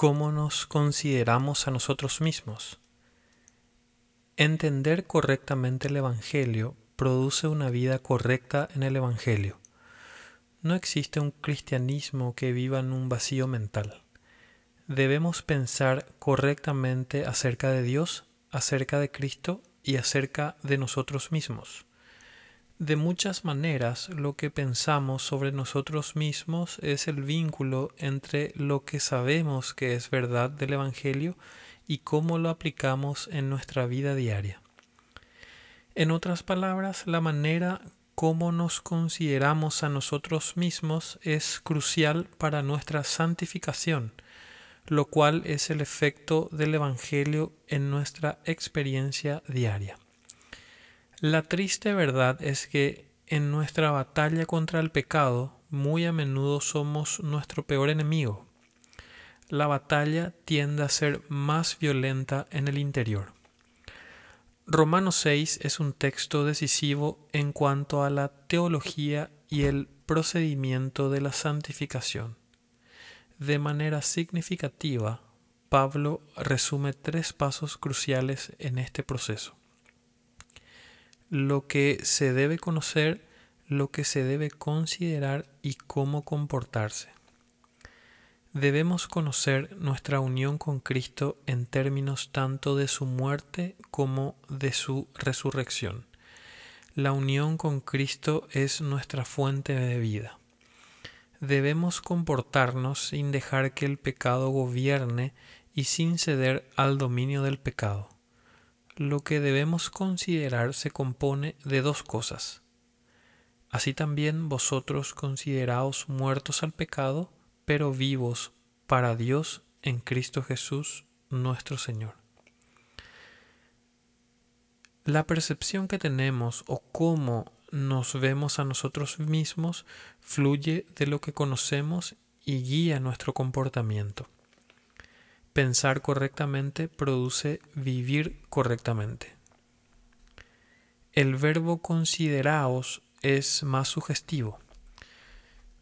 cómo nos consideramos a nosotros mismos. Entender correctamente el Evangelio produce una vida correcta en el Evangelio. No existe un cristianismo que viva en un vacío mental. Debemos pensar correctamente acerca de Dios, acerca de Cristo y acerca de nosotros mismos. De muchas maneras, lo que pensamos sobre nosotros mismos es el vínculo entre lo que sabemos que es verdad del Evangelio y cómo lo aplicamos en nuestra vida diaria. En otras palabras, la manera como nos consideramos a nosotros mismos es crucial para nuestra santificación, lo cual es el efecto del Evangelio en nuestra experiencia diaria. La triste verdad es que en nuestra batalla contra el pecado muy a menudo somos nuestro peor enemigo. La batalla tiende a ser más violenta en el interior. Romanos 6 es un texto decisivo en cuanto a la teología y el procedimiento de la santificación. De manera significativa, Pablo resume tres pasos cruciales en este proceso lo que se debe conocer, lo que se debe considerar y cómo comportarse. Debemos conocer nuestra unión con Cristo en términos tanto de su muerte como de su resurrección. La unión con Cristo es nuestra fuente de vida. Debemos comportarnos sin dejar que el pecado gobierne y sin ceder al dominio del pecado lo que debemos considerar se compone de dos cosas. Así también vosotros consideraos muertos al pecado, pero vivos para Dios en Cristo Jesús nuestro Señor. La percepción que tenemos o cómo nos vemos a nosotros mismos fluye de lo que conocemos y guía nuestro comportamiento. Pensar correctamente produce vivir correctamente. El verbo consideraos es más sugestivo.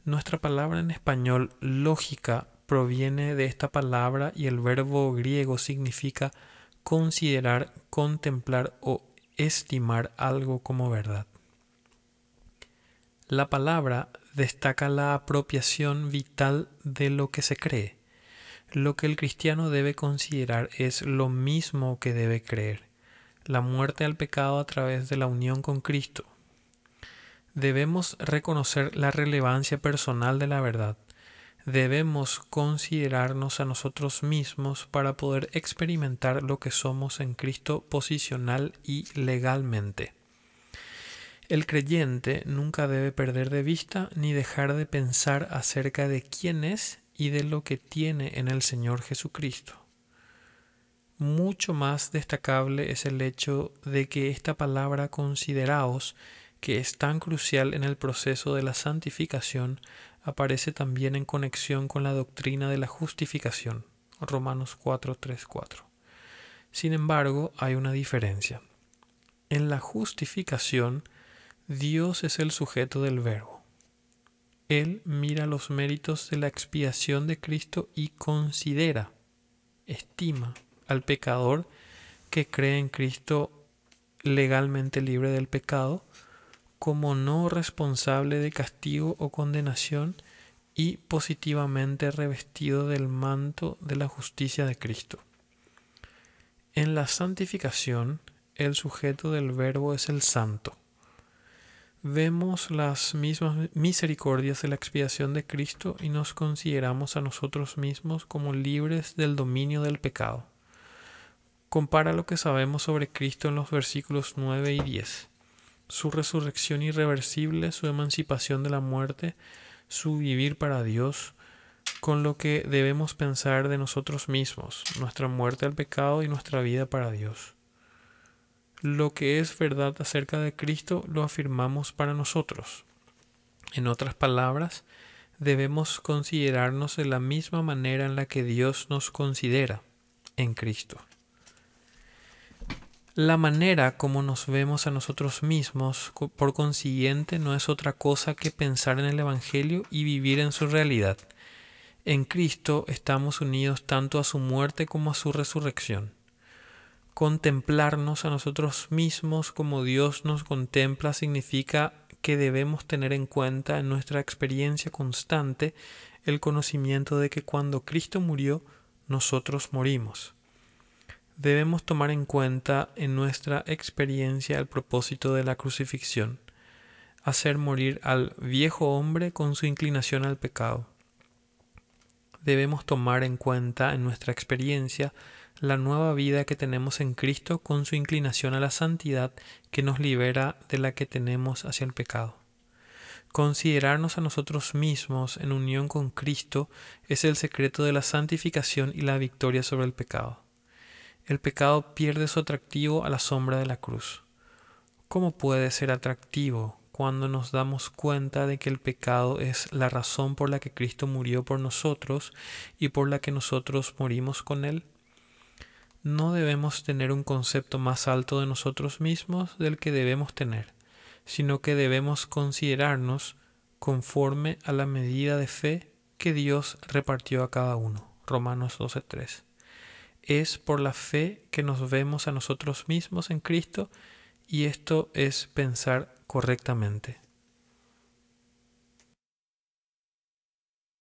Nuestra palabra en español lógica proviene de esta palabra y el verbo griego significa considerar, contemplar o estimar algo como verdad. La palabra destaca la apropiación vital de lo que se cree lo que el cristiano debe considerar es lo mismo que debe creer, la muerte al pecado a través de la unión con Cristo. Debemos reconocer la relevancia personal de la verdad. Debemos considerarnos a nosotros mismos para poder experimentar lo que somos en Cristo posicional y legalmente. El creyente nunca debe perder de vista ni dejar de pensar acerca de quién es y de lo que tiene en el Señor Jesucristo. Mucho más destacable es el hecho de que esta palabra consideraos, que es tan crucial en el proceso de la santificación, aparece también en conexión con la doctrina de la justificación. Romanos 4, 4. Sin embargo, hay una diferencia. En la justificación, Dios es el sujeto del verbo él mira los méritos de la expiación de Cristo y considera, estima al pecador que cree en Cristo legalmente libre del pecado como no responsable de castigo o condenación y positivamente revestido del manto de la justicia de Cristo. En la santificación, el sujeto del verbo es el santo vemos las mismas misericordias de la expiación de Cristo y nos consideramos a nosotros mismos como libres del dominio del pecado. Compara lo que sabemos sobre Cristo en los versículos 9 y 10. Su resurrección irreversible, su emancipación de la muerte, su vivir para Dios, con lo que debemos pensar de nosotros mismos, nuestra muerte al pecado y nuestra vida para Dios lo que es verdad acerca de Cristo lo afirmamos para nosotros. En otras palabras, debemos considerarnos de la misma manera en la que Dios nos considera en Cristo. La manera como nos vemos a nosotros mismos, por consiguiente, no es otra cosa que pensar en el Evangelio y vivir en su realidad. En Cristo estamos unidos tanto a su muerte como a su resurrección. Contemplarnos a nosotros mismos como Dios nos contempla significa que debemos tener en cuenta en nuestra experiencia constante el conocimiento de que cuando Cristo murió, nosotros morimos. Debemos tomar en cuenta en nuestra experiencia el propósito de la crucifixión, hacer morir al viejo hombre con su inclinación al pecado. Debemos tomar en cuenta en nuestra experiencia la nueva vida que tenemos en Cristo con su inclinación a la santidad que nos libera de la que tenemos hacia el pecado. Considerarnos a nosotros mismos en unión con Cristo es el secreto de la santificación y la victoria sobre el pecado. El pecado pierde su atractivo a la sombra de la cruz. ¿Cómo puede ser atractivo cuando nos damos cuenta de que el pecado es la razón por la que Cristo murió por nosotros y por la que nosotros morimos con Él? No debemos tener un concepto más alto de nosotros mismos del que debemos tener, sino que debemos considerarnos conforme a la medida de fe que Dios repartió a cada uno. Romanos 12:3. Es por la fe que nos vemos a nosotros mismos en Cristo y esto es pensar correctamente.